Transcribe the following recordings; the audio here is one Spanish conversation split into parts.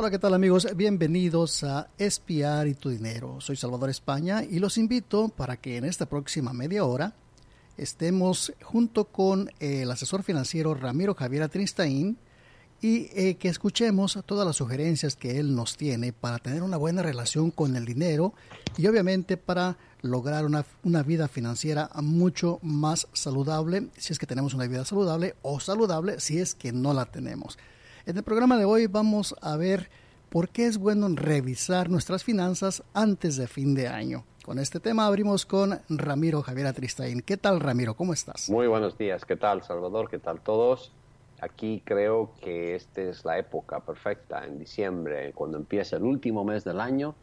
Hola, ¿qué tal amigos? Bienvenidos a Espiar y tu Dinero. Soy Salvador España y los invito para que en esta próxima media hora estemos junto con el asesor financiero Ramiro Javier Tristain y eh, que escuchemos todas las sugerencias que él nos tiene para tener una buena relación con el dinero y obviamente para lograr una, una vida financiera mucho más saludable si es que tenemos una vida saludable o saludable si es que no la tenemos. En el programa de hoy vamos a ver por qué es bueno revisar nuestras finanzas antes de fin de año. Con este tema abrimos con Ramiro Javier Atristain. ¿Qué tal, Ramiro? ¿Cómo estás? Muy buenos días. ¿Qué tal, Salvador? ¿Qué tal todos? Aquí creo que esta es la época perfecta, en diciembre, cuando empieza el último mes del año,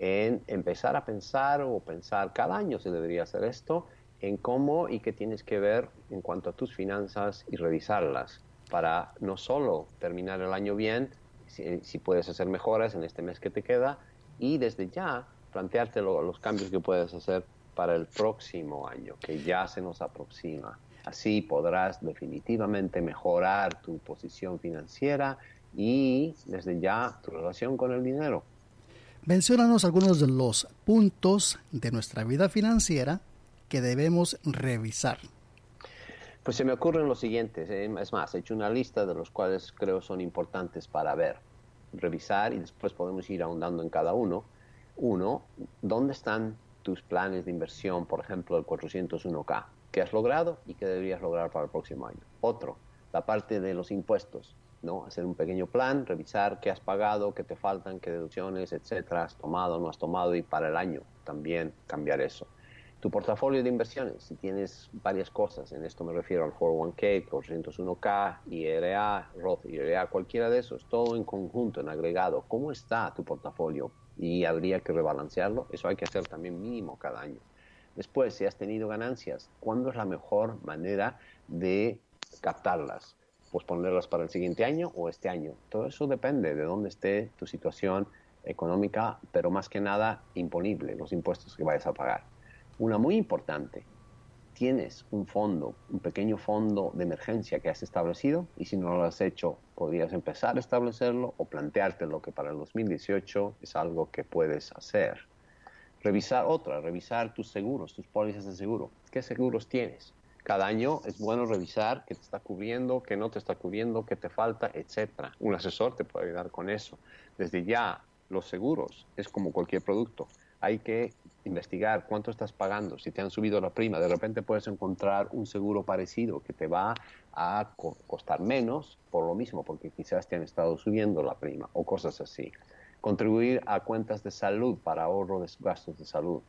en empezar a pensar o pensar cada año se debería hacer esto, en cómo y qué tienes que ver en cuanto a tus finanzas y revisarlas para no solo terminar el año bien, si, puedes hacer mejoras en este mes que te queda y desde ya plantearte los cambios que puedes hacer para el próximo año, que ya se nos aproxima. Así podrás definitivamente mejorar tu posición financiera y desde ya tu relación con el dinero. Menciónanos algunos de los puntos de nuestra vida financiera que debemos revisar. Pues se me ocurren los siguientes. Eh, es más, he hecho una lista de los cuales creo son importantes para ver, revisar y después podemos ir ahondando en cada uno. Uno, ¿dónde están tus planes de inversión, por ejemplo, el 401k? ¿Qué has logrado y qué deberías lograr para el próximo año? Otro, la parte de los impuestos, ¿no? Hacer un pequeño plan, revisar qué has pagado, qué te faltan, qué deducciones, etcétera, has tomado, no has tomado y para el año también cambiar eso tu portafolio de inversiones, si tienes varias cosas, en esto me refiero al 401k, 401k, IRA, Roth IRA, cualquiera de esos, todo en conjunto, en agregado, ¿cómo está tu portafolio? Y habría que rebalancearlo, eso hay que hacer también mínimo cada año. Después, si has tenido ganancias, ¿cuándo es la mejor manera de captarlas? Pues ponerlas para el siguiente año o este año. Todo eso depende de dónde esté tu situación económica, pero más que nada imponible, los impuestos que vayas a pagar. Una muy importante, tienes un fondo, un pequeño fondo de emergencia que has establecido y si no lo has hecho, podrías empezar a establecerlo o plantearte lo que para el 2018 es algo que puedes hacer. Revisar otra, revisar tus seguros, tus pólizas de seguro. ¿Qué seguros tienes? Cada año es bueno revisar qué te está cubriendo, qué no te está cubriendo, qué te falta, etc. Un asesor te puede ayudar con eso. Desde ya, los seguros es como cualquier producto hay que investigar cuánto estás pagando, si te han subido la prima, de repente puedes encontrar un seguro parecido que te va a costar menos por lo mismo, porque quizás te han estado subiendo la prima o cosas así. Contribuir a cuentas de salud para ahorro de gastos de salud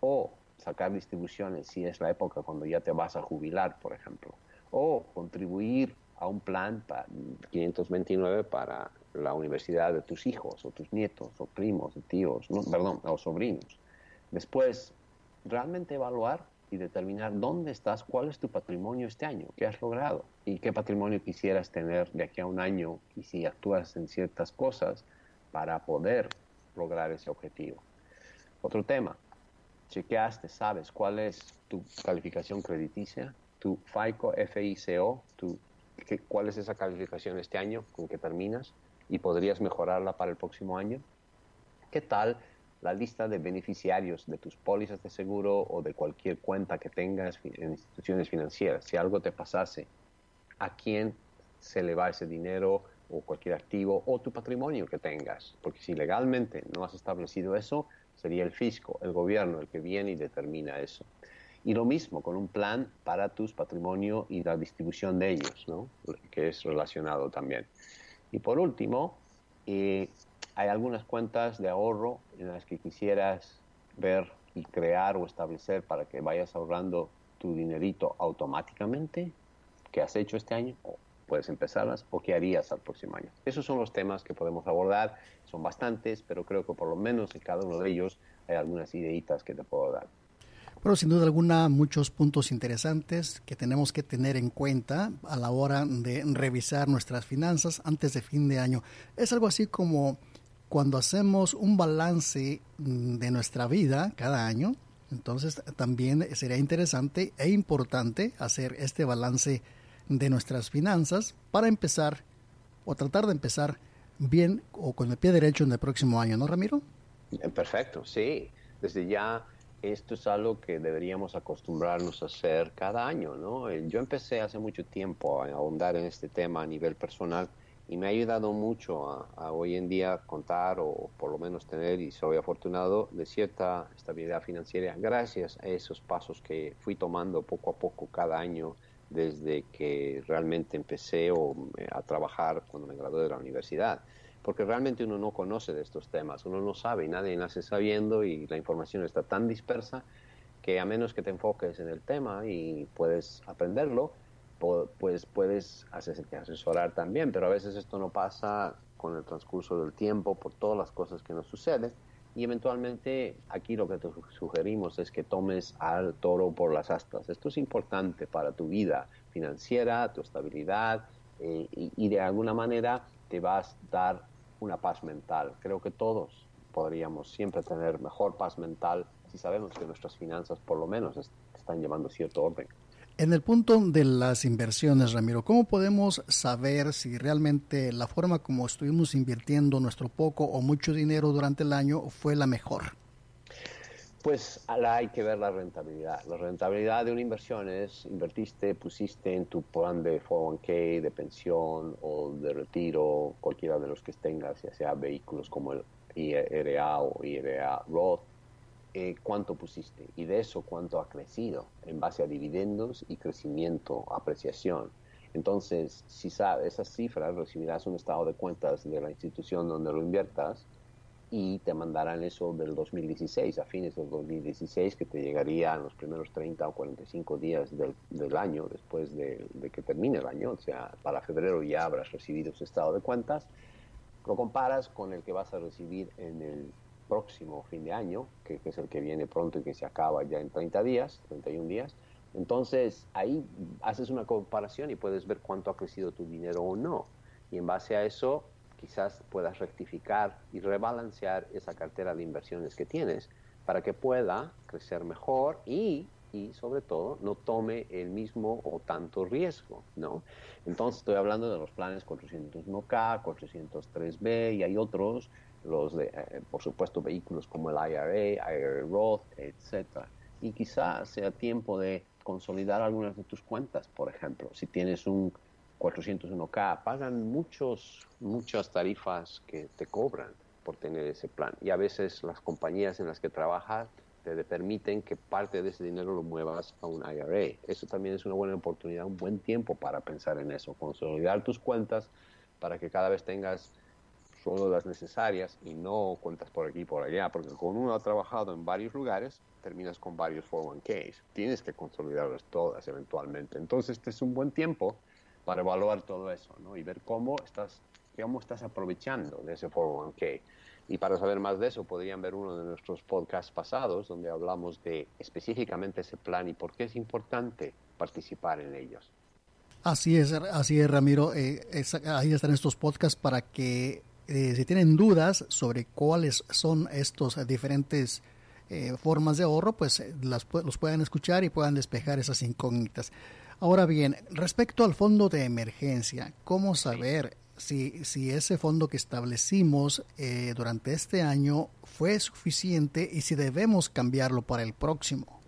o sacar distribuciones si es la época cuando ya te vas a jubilar, por ejemplo, o contribuir a un plan para 529 para la universidad de tus hijos o tus nietos o primos o tíos, no, perdón, o sobrinos. Después, realmente evaluar y determinar dónde estás, cuál es tu patrimonio este año, qué has logrado y qué patrimonio quisieras tener de aquí a un año y si actúas en ciertas cosas para poder lograr ese objetivo. Otro tema, chequeaste, sabes cuál es tu calificación crediticia, tu FICO, FICO, tu, cuál es esa calificación este año, con qué terminas, y podrías mejorarla para el próximo año? ¿Qué tal la lista de beneficiarios de tus pólizas de seguro o de cualquier cuenta que tengas en instituciones financieras. Si algo te pasase, ¿a quién se le va ese dinero o cualquier activo o tu patrimonio que tengas? Porque si legalmente no has establecido eso, sería el fisco, el gobierno, el que viene y determina eso. Y lo mismo con un plan para tus patrimonio y la distribución de ellos, ¿no? que es relacionado también. Y por último, eh, hay algunas cuentas de ahorro en las que quisieras ver y crear o establecer para que vayas ahorrando tu dinerito automáticamente que has hecho este año o puedes empezarlas o qué harías al próximo año. Esos son los temas que podemos abordar, son bastantes, pero creo que por lo menos en cada uno de ellos hay algunas ideitas que te puedo dar. Bueno, sin duda alguna, muchos puntos interesantes que tenemos que tener en cuenta a la hora de revisar nuestras finanzas antes de fin de año. Es algo así como cuando hacemos un balance mm, de nuestra vida cada año, entonces también sería interesante e importante hacer este balance de nuestras finanzas para empezar o tratar de empezar bien o con el pie derecho en el próximo año, ¿no, Ramiro? Perfecto, sí. Desde ya esto es algo que deberíamos acostumbrarnos a hacer cada año, ¿no? Eh, yo empecé hace mucho tiempo a ahondar en este tema a nivel personal y me ha ayudado mucho a, hoy en día contar o por lo menos tener, y soy afortunado, de cierta estabilidad financiera gracias a esos pasos que fui tomando poco a poco cada año desde que realmente empecé eh, a trabajar cuando me gradué de la universidad. Porque realmente uno no conoce de estos temas, uno no sabe y nadie nace sabiendo y la información está tan dispersa que a menos que te enfoques en el tema y puedes aprenderlo, pues puedes asesorar también, pero a veces esto no pasa con el transcurso del tiempo por todas las cosas que nos suceden y eventualmente aquí lo que te sugerimos es que tomes al toro por las astas. Esto es importante para tu vida financiera, tu estabilidad eh, y, y, de alguna manera te vas a dar una paz mental. Creo que todos podríamos siempre tener mejor paz mental si sabemos que nuestras finanzas por lo menos están llevando cierto orden. En el punto de las inversiones, Ramiro, ¿cómo podemos saber si realmente la forma como estuvimos invirtiendo nuestro poco o mucho dinero durante el año fue la mejor? Pues hay que ver la rentabilidad. La rentabilidad de una inversión es invertiste, pusiste en tu plan de 401k, de pensión o de retiro, cualquiera de los que tengas, ya sea vehículos como el IRA o IRA Roth, eh, cuánto pusiste y de eso cuánto ha crecido en base a dividendos y crecimiento, apreciación. Entonces, si sabes esas cifras, recibirás un estado de cuentas de la institución donde lo inviertas y te mandarán eso del 2016, a fines del 2016, que te llegaría en los primeros 30 o 45 días del, del año, después de, que termine el año, o sea, para febrero ya habrás recibido ese estado de cuentas, lo comparas con el que vas a recibir en el próximo fin de año, que, que es el que viene pronto y que se acaba ya en 30 días, 31 días, entonces ahí haces una comparación y puedes ver cuánto ha crecido tu dinero o no. Y en base a eso quizás puedas rectificar y rebalancear esa cartera de inversiones que tienes para que pueda crecer mejor y, y sobre todo no tome el mismo o tanto riesgo, ¿no? Entonces estoy hablando de los planes 401k, 403b y hay otros, los de, eh, por supuesto, vehículos como el IRA, IRA Roth, etcétera. Y quizás sea tiempo de consolidar algunas de tus cuentas, por ejemplo, si tienes un 401k, pagan muchos, muchas tarifas que te cobran por tener ese plan. Y a veces las compañías en las que trabajas te permiten que parte de ese dinero lo muevas a un IRA. Eso también es una buena oportunidad, un buen tiempo para pensar en eso, consolidar tus cuentas para que cada vez tengas solo las necesarias y no cuentas por aquí y por allá, porque cuando uno ha trabajado en varios lugares, terminas con varios 401ks. Tienes que consolidarlas todas eventualmente. Entonces, este es un buen tiempo para evaluar todo eso ¿no? y ver cómo estás, cómo estás aprovechando de ese 401k. Y para saber más de eso, podrían ver uno de nuestros podcasts pasados donde hablamos de específicamente ese plan y por qué es importante participar en ellos. Así es, así es, Ramiro. Eh, ahí están estos podcasts para que eh, si tienen dudas sobre cuáles son estos diferentes eh, formas de ahorro, pues las, los puedan escuchar y puedan despejar esas incógnitas. Ahora bien, respecto al fondo de emergencia, ¿cómo saber si, si ese fondo que establecimos eh, durante este año fue suficiente y si debemos cambiarlo para el próximo.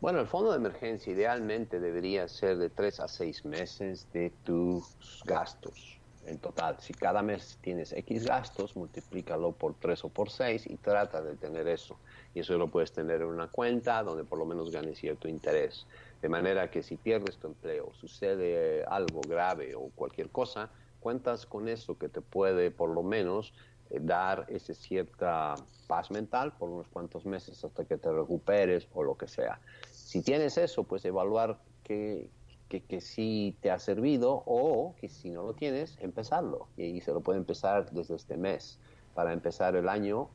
Bueno, el fondo de emergencia idealmente debería ser de tres a seis meses de tus gastos en total. Si cada mes tienes X gastos, multiplícalo por tres o por seis y trata de tener eso. Y eso lo puedes tener en una cuenta donde por lo menos ganes cierto interés. De manera que si pierdes tu empleo, sucede algo grave o cualquier cosa, cuentas con eso que te puede por lo menos eh, dar esa cierta paz mental por unos cuantos meses hasta que te recuperes o lo que sea. Si tienes eso, pues evaluar que, que, que sí te ha servido o que si no lo tienes, empezarlo. Y se lo puede empezar desde este mes para empezar el año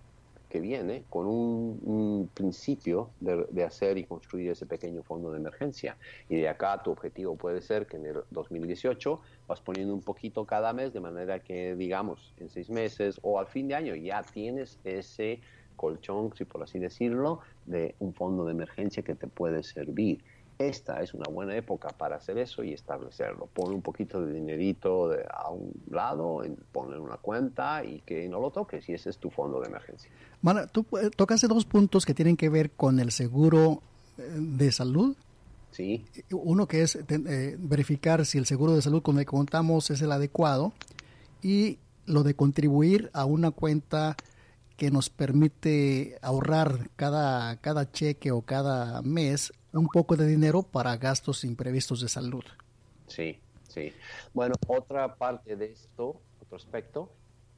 que viene con un, principio de, hacer y construir ese pequeño fondo de emergencia. Y de acá tu objetivo puede ser que en el 2018 vas poniendo un poquito cada mes, de manera que, digamos, en seis meses o al fin de año ya tienes ese colchón, si por así decirlo, de un fondo de emergencia que te puede servir esta es una buena época para hacer eso y establecerlo. Pon un poquito de dinerito a un lado, ponle una cuenta y que no lo toques y ese es tu fondo de emergencia. Mana, tú eh, tocaste dos puntos que tienen que ver con el seguro eh, de salud. Sí. Uno que es eh, verificar si el seguro de salud con el que contamos es el adecuado y lo de contribuir a una cuenta que nos permite ahorrar cada, cada cheque o cada mes un poco de dinero para gastos imprevistos de salud. Sí, sí. Bueno, otra parte de esto, otro aspecto,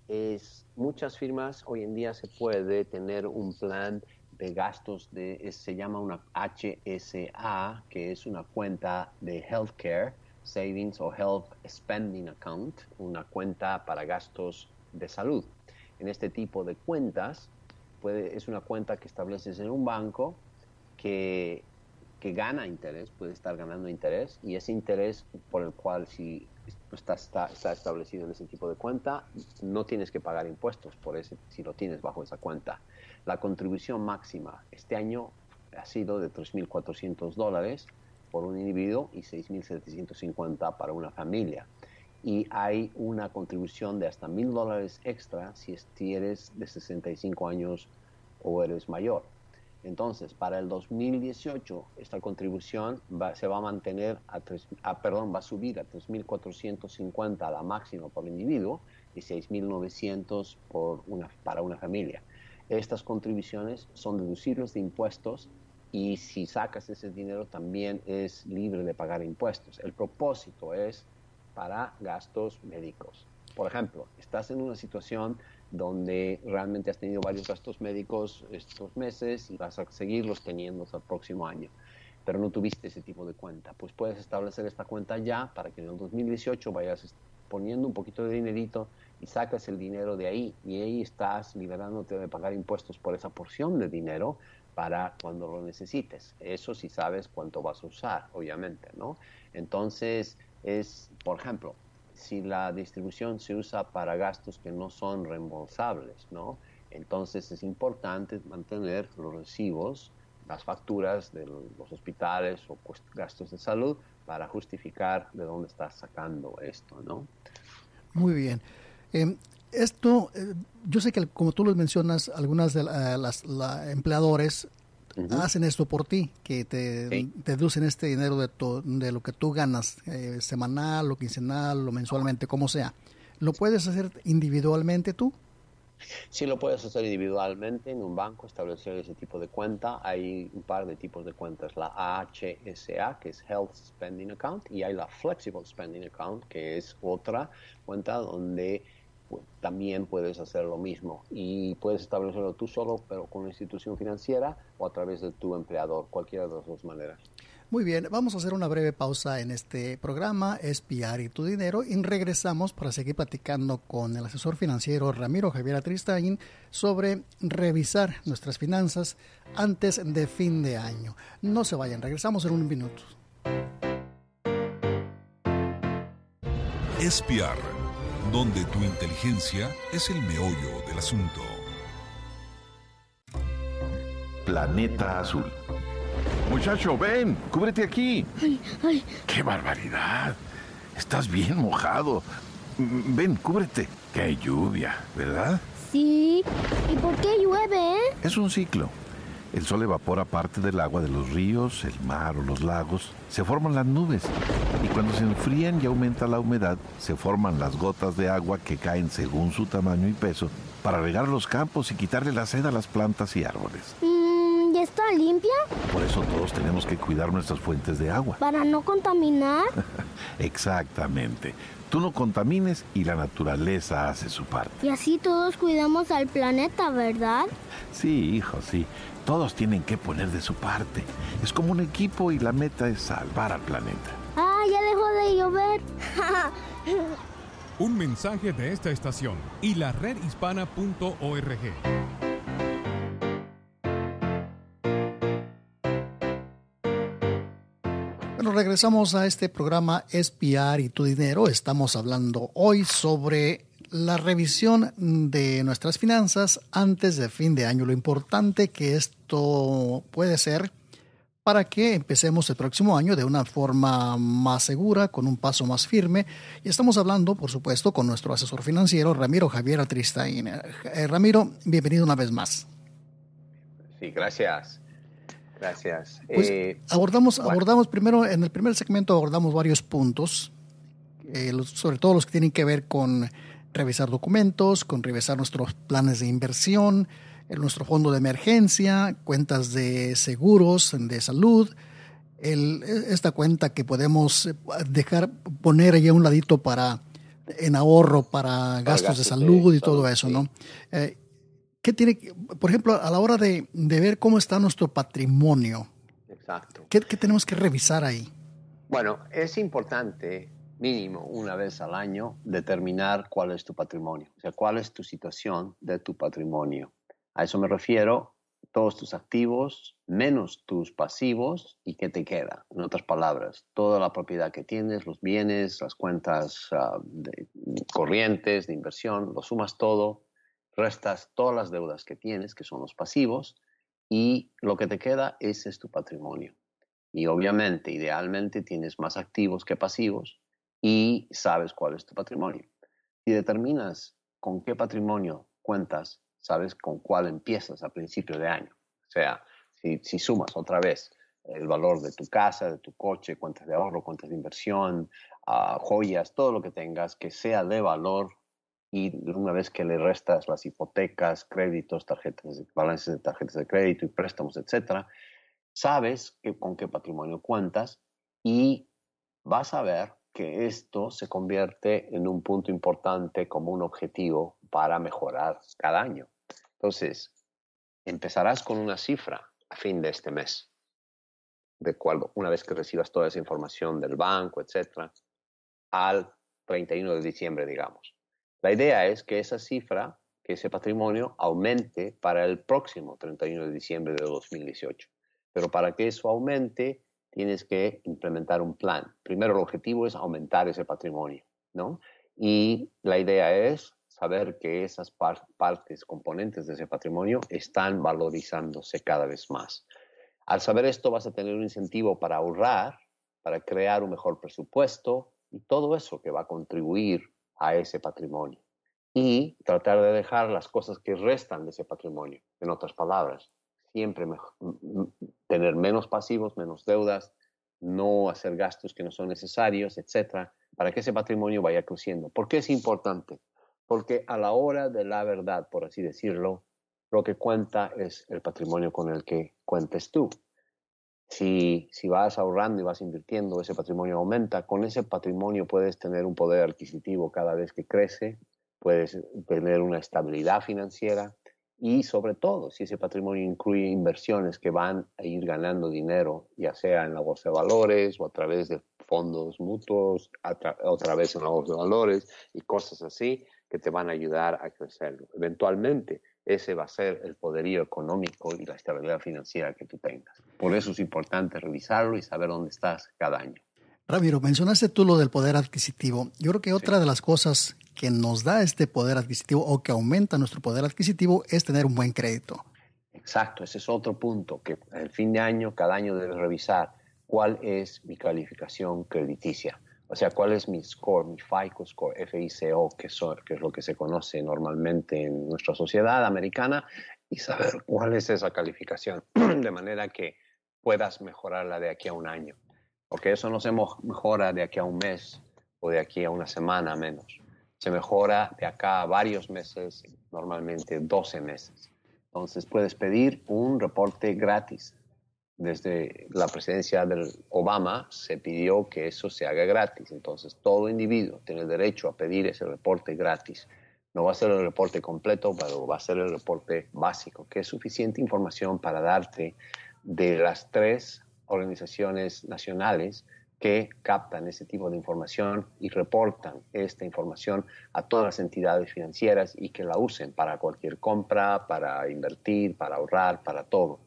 es muchas firmas hoy en día se puede tener un plan de gastos de se llama una HSA, que es una cuenta de healthcare savings o health spending account, una cuenta para gastos de salud. En este tipo de cuentas puede, es una cuenta que estableces en un banco que que gana interés, puede estar ganando interés, y ese interés por el cual si está, está, establecido en ese tipo de cuenta, no tienes que pagar impuestos por ese, si lo tienes bajo esa cuenta. La contribución máxima este año ha sido de 3.400 dólares por un individuo y 6.750 para una familia. Y hay una contribución de hasta 1.000 dólares extra si eres de 65 años o eres mayor. Entonces, para el 2018, esta contribución se va a mantener a, a perdón, va a subir a 3.450 la máxima por individuo y 6.900 por una, para una familia. Estas contribuciones son deducibles de impuestos y si sacas ese dinero también es libre de pagar impuestos. El propósito es para gastos médicos. Por ejemplo, estás en una situación donde realmente has tenido varios gastos médicos estos meses y vas a seguirlos teniendo hasta el próximo año, pero no tuviste ese tipo de cuenta. Pues puedes establecer esta cuenta ya para que en el 2018 vayas poniendo un poquito de dinerito y sacas el dinero de ahí y ahí estás liberándote de pagar impuestos por esa porción de dinero para cuando lo necesites. Eso si sabes cuánto vas a usar, obviamente, ¿no? Entonces, es, por ejemplo, si la distribución se usa para gastos que no son reembolsables, ¿no? Entonces es importante mantener los recibos, las facturas de los hospitales o gastos de salud para justificar de dónde estás sacando esto, ¿no? Muy bien. Em, esto, eh, yo sé que como tú lo mencionas, algunas de las empleadores hacen esto por ti, que te, deducen este dinero de, de lo que tú ganas, eh, semanal o quincenal o mensualmente, como sea. ¿Lo puedes hacer individualmente tú? Sí, lo puedes hacer individualmente en un banco, establecer ese tipo de cuenta. Hay un par de tipos de cuentas, la HSA, que es Health Spending Account, y hay la Flexible Spending Account, que es otra cuenta donde también puedes hacer lo mismo y puedes establecerlo tú solo, pero con una institución financiera o a través de tu empleador, cualquiera de las dos maneras. Muy bien, vamos a hacer una breve pausa en este programa, Espiar y tu dinero, y regresamos para seguir platicando con el asesor financiero Ramiro Javier Atristain sobre revisar nuestras finanzas antes de fin de año. No se vayan, regresamos en un minuto. Espiar donde tu inteligencia es el meollo del asunto. Planeta Azul. Muchacho, ven, cúbrete aquí. Ay, ay. ¡Qué barbaridad! Estás bien mojado. ven, cúbrete. Qué lluvia, ¿verdad? Sí. ¿Y por qué llueve? Eh? Es un ciclo. El sol evapora parte del agua de los ríos, el mar o los lagos. Se forman las nubes. Y cuando se enfrían y aumenta la humedad, se forman las gotas de agua que caen según su tamaño y peso para regar los campos y quitarle la sed a las plantas y árboles. Mm, ¿Y está limpia? Por eso todos tenemos que cuidar nuestras fuentes de agua. ¿Para no contaminar? Exactamente. Tú no contamines y la naturaleza hace su parte. Y así todos cuidamos al planeta, ¿verdad? Sí, hijo, sí. Todos tienen que poner de su parte. Es como un equipo y la meta es salvar al planeta. Ah, ya dejó de llover. Un mensaje de esta estación y la redhispana.org. Bueno, regresamos a este programa Espiar y tu dinero. Estamos hablando hoy sobre la revisión de nuestras finanzas antes de fin de año. Lo importante que esto puede ser para que empecemos el próximo año de una forma más segura, con un paso más firme. Y estamos hablando, por supuesto, con nuestro asesor financiero, Ramiro Javier Atristain. Eh, Ramiro, bienvenido una vez más. Sí, gracias. Gracias. Pues, Eh, abordamos, bueno. abordamos primero, en el primer segmento abordamos varios puntos, eh, sobre todo los que tienen que ver con revisar documentos, con revisar nuestros planes de inversión, nuestro fondo de emergencia, cuentas de seguros, de salud, el- esta cuenta que podemos dejar poner ahí a un ladito para en ahorro para gastos de gastos de salud y todo salud, eso, sí. ¿no? Eh, ¿Qué tiene, por ejemplo, a la hora de, de ver cómo está nuestro patrimonio? Exacto. ¿Qué, qué tenemos que revisar ahí? Bueno, es importante, mínimo una vez al año, determinar cuál es tu patrimonio, o sea, cuál es tu situación de tu patrimonio. A eso me refiero, todos tus activos menos tus pasivos y qué te queda. En otras palabras, toda la propiedad que tienes, los bienes, las cuentas ah, corrientes, de inversión, lo sumas todo, restas todas las deudas que tienes, que son los pasivos, y lo que te queda, ese es tu patrimonio. Y obviamente, idealmente, tienes más activos que pasivos y sabes cuál es tu patrimonio. Si determinas con qué patrimonio cuentas, sabes con cuál empiezas a principio de año. O sea, si, sumas otra vez el valor de tu casa, de tu coche, cuentas de ahorro, cuentas de inversión, ah, joyas, todo lo que tengas que sea de valor y una vez que le restas las hipotecas, créditos, tarjetas, balances de tarjetas de crédito y préstamos, etcétera, sabes con qué patrimonio cuentas y vas a ver que esto se convierte en un punto importante como un objetivo para mejorar cada año. Entonces, empezarás con una cifra a fin de este mes, de cual, una vez que recibas toda esa información del banco, etcétera, al 31 de diciembre, digamos. La idea es que esa cifra, que ese patrimonio aumente para el próximo 31 de diciembre de 2018. Pero para que eso aumente, tienes que implementar un plan. Primero, el objetivo es aumentar ese patrimonio, ¿no? Y la idea es saber que esas par- partes, componentes de ese patrimonio están valorizándose cada vez más. Al saber esto, vas a tener un incentivo para ahorrar, para crear un mejor presupuesto y todo eso que va a contribuir a ese patrimonio. Y tratar de dejar las cosas que restan de ese patrimonio. En otras palabras, siempre mej- m- m- tener menos pasivos, menos deudas, no hacer gastos que no son necesarios, etcétera, para que ese patrimonio vaya creciendo. ¿Por qué es importante? Porque a la hora de la verdad, por así decirlo, lo que cuenta es el patrimonio con el que cuentes tú. Si, si vas ahorrando y vas invirtiendo, ese patrimonio aumenta. Con ese patrimonio puedes tener un poder adquisitivo cada vez que crece, puedes tener una estabilidad financiera y sobre todo si ese patrimonio incluye inversiones que van a ir ganando dinero, ya sea en la bolsa de valores o a través de fondos mutuos, otra vez en la bolsa de valores y cosas así que te van a ayudar a crecer. Eventualmente, ese va a ser el poderío económico y la estabilidad financiera que tú tengas. Por eso es importante revisarlo y saber dónde estás cada año. Ramiro, mencionaste tú lo del poder adquisitivo. Yo creo que otra de las cosas que nos da este poder adquisitivo o que aumenta nuestro poder adquisitivo es tener un buen crédito. Exacto, ese es otro punto que al fin de año, cada año debes revisar cuál es mi calificación crediticia. O sea, cuál es mi score, mi FICO score, FICO, que, que es lo que se conoce normalmente en nuestra sociedad americana, y saber cuál es esa calificación, de manera que puedas mejorarla de aquí a un año. Porque eso no se mejora de aquí a un mes o de aquí a una semana menos. Se mejora de acá a varios meses, normalmente 12 meses. Entonces puedes pedir un reporte gratis desde la presidencia del Obama se pidió que eso se haga gratis. Entonces, todo individuo tiene derecho a pedir ese reporte gratis. No va a ser el reporte completo, pero va a ser el reporte básico, que es suficiente información para darte de las tres organizaciones nacionales que captan ese tipo de información y reportan esta información a todas las entidades financieras y que la usen para cualquier compra, para invertir, para ahorrar, para todo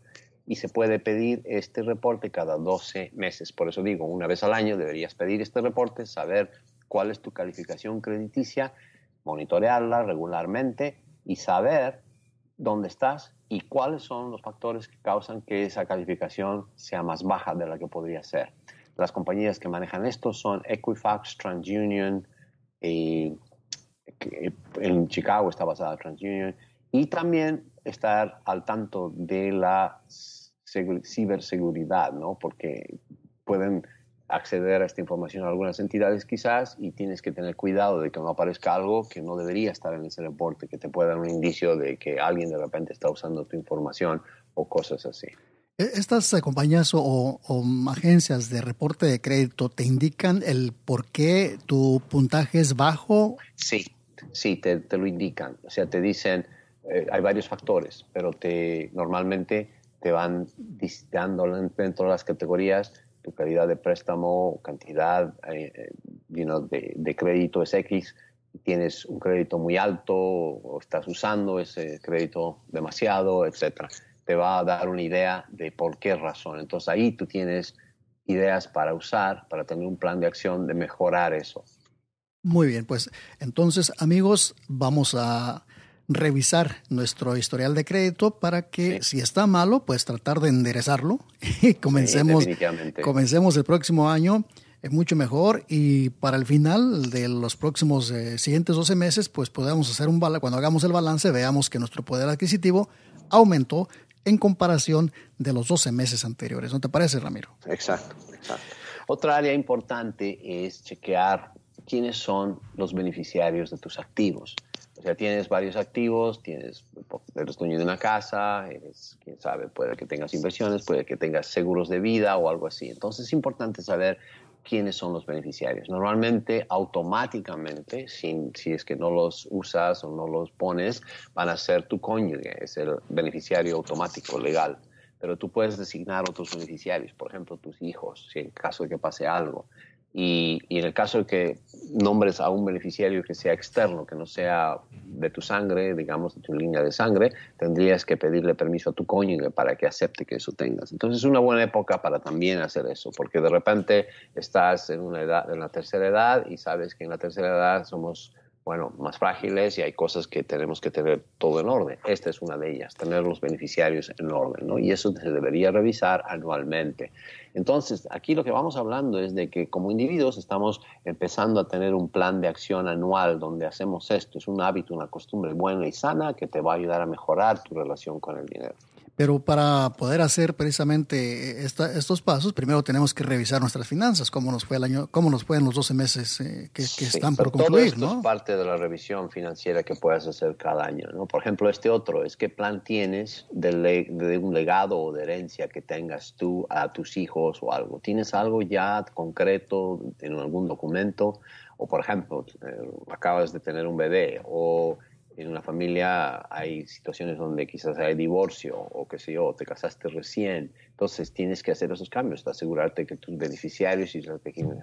y se puede pedir este reporte cada 12 meses. Por eso digo, una vez al año deberías pedir este reporte, saber cuál es tu calificación crediticia, monitorearla regularmente y saber dónde estás y cuáles son los factores que causan que esa calificación sea más baja de la que podría ser. Las compañías que manejan esto son Equifax, TransUnion, en Chicago está basada TransUnion, y también estar al tanto de la ciberseguridad, ¿no? Porque pueden acceder a esta información a algunas entidades quizás y tienes que tener cuidado de que no aparezca algo que no debería estar en ese reporte, que te pueda dar un indicio de que alguien de repente está usando tu información o cosas así. E, ¿Estas compañías o, agencias de reporte de crédito te indican el por qué tu puntaje es bajo? Sí, sí, te, te lo indican. O sea, te dicen, eh, hay varios factores, pero te normalmente te van dando dentro de las categorías tu calidad de préstamo, cantidad eh, eh, de, de, crédito es X, tienes un crédito muy alto o estás usando ese crédito demasiado, etcétera. Te va a dar una idea de por qué razón. Entonces ahí tú tienes ideas para usar, para tener un plan de acción de mejorar eso. Muy bien, pues entonces amigos, vamos a revisar nuestro historial de crédito para que si está malo, pues tratar de enderezarlo y comencemos, comencemos el próximo año eh, mucho mejor y para el final de los próximos eh, siguientes 12 meses, pues podamos hacer un balance, cuando hagamos el balance veamos que nuestro poder adquisitivo aumentó en comparación de los 12 meses anteriores. ¿No te parece, Ramiro? Exacto, exacto. Otra área importante es chequear quiénes son los beneficiarios de tus activos. O sea, tienes varios activos, tienes, eres dueño de una casa, eres, quién sabe, puede que tengas inversiones, puede que tengas seguros de vida o algo así. Entonces es importante saber quiénes son los beneficiarios. Normalmente, automáticamente, sin, si es que no los usas o no los pones, van a ser tu cónyuge, es el beneficiario automático legal. Pero tú puedes designar otros beneficiarios, por ejemplo, tus hijos, si en caso de que pase algo. Y, en el caso de que nombres a un beneficiario que sea externo, que no sea de tu sangre, digamos, de tu línea de sangre, tendrías que pedirle permiso a tu cónyuge para que acepte que eso tengas. Entonces es una buena época para también hacer eso, porque de repente estás en una edad, en la tercera edad y sabes que en la tercera edad somos bueno, más frágiles y hay cosas que tenemos que tener todo en orden. Esta es una de ellas, tener los beneficiarios en orden, ¿no? Y eso se debería revisar anualmente. Entonces, aquí lo que vamos hablando es de que como individuos estamos empezando a tener un plan de acción anual donde hacemos esto. Es un hábito, una costumbre buena y sana que te va a ayudar a mejorar tu relación con el dinero. Pero para poder hacer precisamente estos pasos, primero tenemos que revisar nuestras finanzas, cómo nos fue el año, cómo nos fue en los 12 meses eh, que, están por concluir, todo esto es parte de la revisión financiera que puedes hacer cada año, ¿no? Por ejemplo, este otro es qué plan tienes de, de, un legado o de herencia que tengas tú a tus hijos o algo. ¿Tienes algo ya concreto en algún documento? O, por ejemplo, eh, acabas de tener un bebé o en una familia hay situaciones donde quizás hay divorcio o qué sé yo, te casaste recién, entonces tienes que hacer esos cambios, asegurarte que tus beneficiarios y las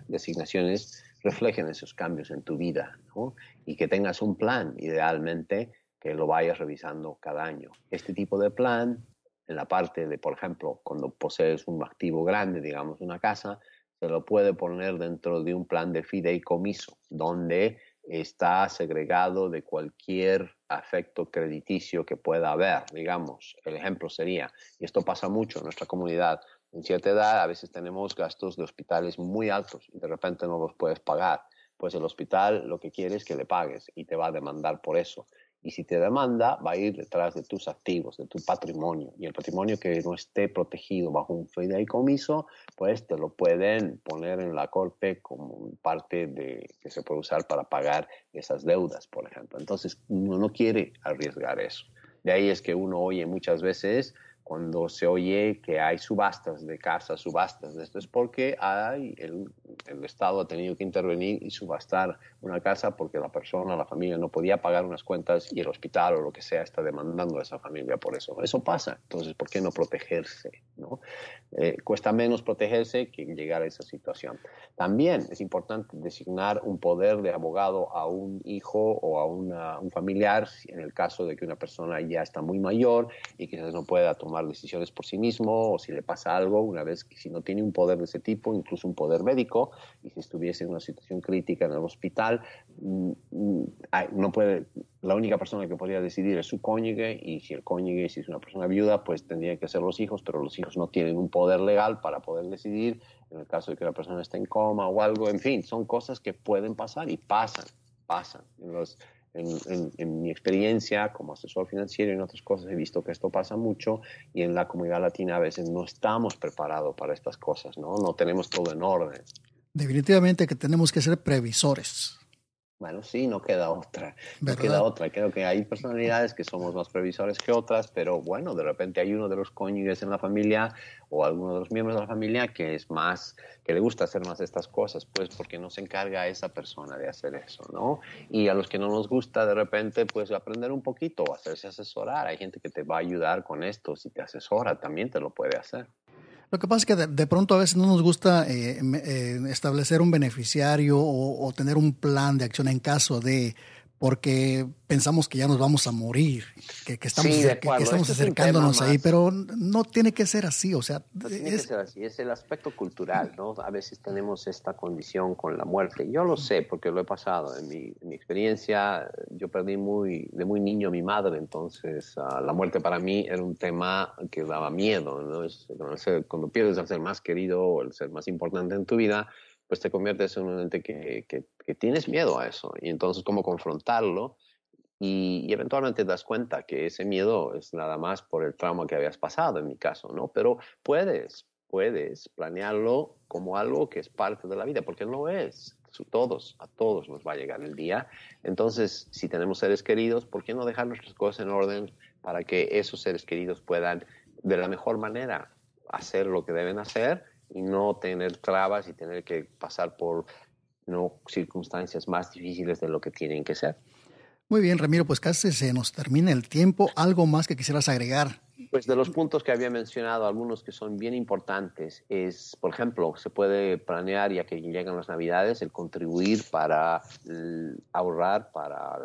designaciones reflejen esos cambios en tu vida ¿no? y que tengas un plan, idealmente, que lo vayas revisando cada año. Este tipo de plan, en la parte de, por ejemplo, cuando posees un activo grande, digamos una casa, se lo puede poner dentro de un plan de fideicomiso, donde está segregado de cualquier afecto crediticio que pueda haber, digamos. El ejemplo sería, y esto pasa mucho en nuestra comunidad, En cierta edad a veces tenemos gastos de hospitales muy altos y de repente no los puedes pagar. Pues el hospital lo que quiere es que le pagues y te va a demandar por eso. Y si te demanda, va a ir detrás de tus activos, de tu patrimonio. Y el patrimonio que no esté protegido bajo un fideicomiso, pues te lo pueden poner en la corte como parte de que se puede usar para pagar esas deudas, por ejemplo. Entonces, uno no quiere arriesgar eso. De ahí es que uno oye muchas veces cuando se oye que hay subastas de casas, subastas esto, es porque hay el, el, Estado ha tenido que intervenir y subastar una casa porque la persona, la familia no podía pagar unas cuentas y el hospital o lo que sea está demandando a esa familia por eso. Eso pasa. Entonces, ¿por qué no protegerse? ¿no? Eh, cuesta menos protegerse que llegar a esa situación. También es importante designar un poder de abogado a un hijo o a una, un familiar en el caso de que una persona ya está muy mayor y quizás no pueda tomar tomar decisiones por sí mismo o si le pasa algo, una vez que si no tiene un poder de ese tipo, incluso un poder médico, y si estuviese en una situación crítica en el hospital, no puede, la única persona que podría decidir es su cónyuge y si el cónyuge, si es una persona viuda, pues tendría que ser los hijos, pero los hijos no tienen un poder legal para poder decidir en el caso de que la persona esté en coma o algo, en fin, son cosas que pueden pasar y pasan, pasan. En los, en, mi experiencia como asesor financiero y en otras cosas he visto que esto pasa mucho y en la comunidad latina a veces no estamos preparados para estas cosas, ¿no? No tenemos todo en orden. Definitivamente que tenemos que ser previsores. Bueno, sí, no queda otra. No queda otra. Creo que hay personalidades que somos más previsores que otras, pero bueno, de repente hay uno de los cónyuges en la familia o alguno de los miembros de la familia que es más, que le gusta hacer más estas cosas, pues porque no se encarga a esa persona de hacer eso, ¿no? Y a los que no nos gusta de repente, pues aprender un poquito, hacerse asesorar. Hay gente que te va a ayudar con esto, si te asesora, también te lo puede hacer. Lo que pasa es que de, pronto a veces no nos gusta eh, eh, establecer un beneficiario o, tener un plan de acción en caso de porque pensamos que ya nos vamos a morir, que, estamos, estamos acercándonos ahí, pero no tiene que ser así, o sea... tiene es... que ser así, es el aspecto cultural, ¿no? A veces tenemos esta condición con la muerte. Yo lo sé porque lo he pasado. En mi, mi experiencia, yo perdí muy, de muy niño a mi madre, entonces uh, la muerte para mí era un tema que daba miedo, ¿no? Es, cuando pierdes al ser más querido o el ser más importante en tu vida, pues te conviertes en un ente que, que, tienes miedo a eso. Y entonces, ¿cómo confrontarlo? Y, eventualmente te das cuenta que ese miedo es nada más por el trauma que habías pasado, en mi caso, ¿no? Pero puedes, puedes planearlo como algo que es parte de la vida, porque no es. A todos nos va a llegar el día. Entonces, si tenemos seres queridos, ¿por qué no dejar nuestras cosas en orden para que esos seres queridos puedan, de la mejor manera, hacer lo que deben hacer y no tener trabas y tener que pasar por no circunstancias más difíciles de lo que tienen que ser. Muy bien, Ramiro, pues casi se nos termina el tiempo. ¿Algo más que quisieras agregar? Pues de los puntos que había mencionado, algunos que son bien importantes, es, por ejemplo, se puede planear, ya que llegan las Navidades, el contribuir para ahorrar para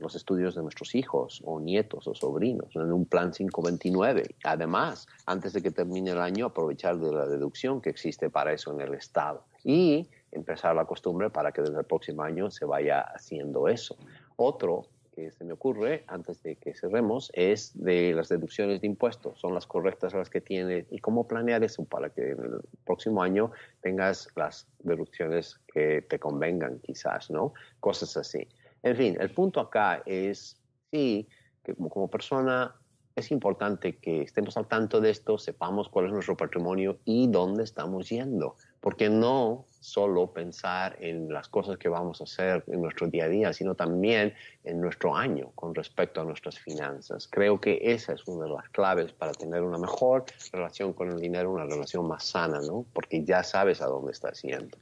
los estudios de nuestros hijos o nietos o sobrinos en un plan 529. Además, antes de que termine el año, aprovechar de la deducción que existe para eso en el Estado. Y empezar la costumbre para que desde el próximo año se vaya haciendo eso. Otro que se me ocurre antes de que cerremos es de las deducciones de impuestos. ¿Son las correctas las que tiene? ¿Y cómo planear eso para que en el próximo año tengas las deducciones que te convengan quizás, ¿no? Cosas así. En fin, el punto acá es, sí, que como, como persona es importante que estemos al tanto de esto, sepamos cuál es nuestro patrimonio y dónde estamos yendo porque no solo pensar en las cosas que vamos a hacer en nuestro día a día, sino también en nuestro año con respecto a nuestras finanzas. Creo que esa es una de las claves para tener una mejor relación con el dinero, una relación más sana, ¿no? Porque ya sabes a dónde estás yendo.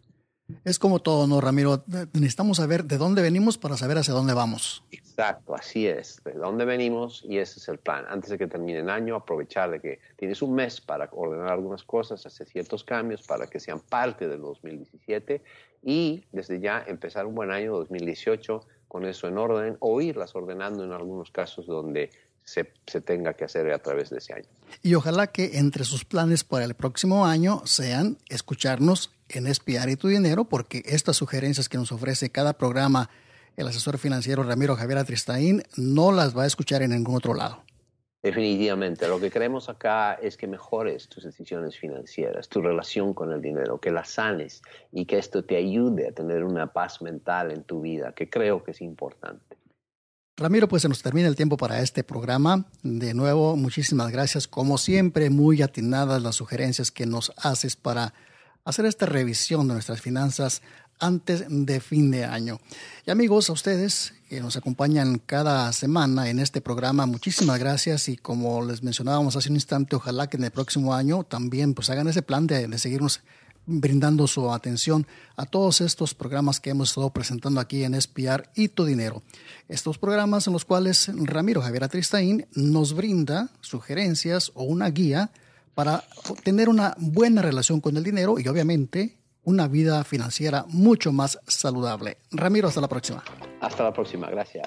Es como todo, ¿no, Ramiro? Necesitamos saber de dónde venimos para saber hacia dónde vamos. Exacto, así es. De dónde venimos y ese es el plan. Antes de que termine el año, aprovechar de que tienes un mes para ordenar algunas cosas, hacer ciertos cambios para que sean parte del 2017 y desde ya empezar un buen año 2018 con eso en orden o irlas ordenando en algunos casos donde se, se, tenga que hacer a través de ese año. Y ojalá que entre sus planes para el próximo año sean escucharnos en Espiar y tu Dinero, porque estas sugerencias que nos ofrece cada programa el asesor financiero Ramiro Javier Atristaín no las va a escuchar en ningún otro lado. Definitivamente. Lo que queremos acá es que mejores tus decisiones financieras, tu relación con el dinero, que la sanes y que esto te ayude a tener una paz mental en tu vida, que creo que es importante. Ramiro, pues se nos termina el tiempo para este programa. De nuevo, muchísimas gracias. Como siempre, muy atinadas las sugerencias que nos haces para hacer esta revisión de nuestras finanzas antes de fin de año. Y amigos, a ustedes que nos acompañan cada semana en este programa, muchísimas gracias y como les mencionábamos hace un instante, ojalá que en el próximo año también pues hagan ese plan de, de seguirnos brindando su atención a todos estos programas que hemos estado presentando aquí en Espiar y Tu Dinero. Estos programas en los cuales Ramiro Javier Atristain nos brinda sugerencias o una guía para tener una buena relación con el dinero y obviamente una vida financiera mucho más saludable. Ramiro, hasta la próxima. Hasta la próxima, gracias.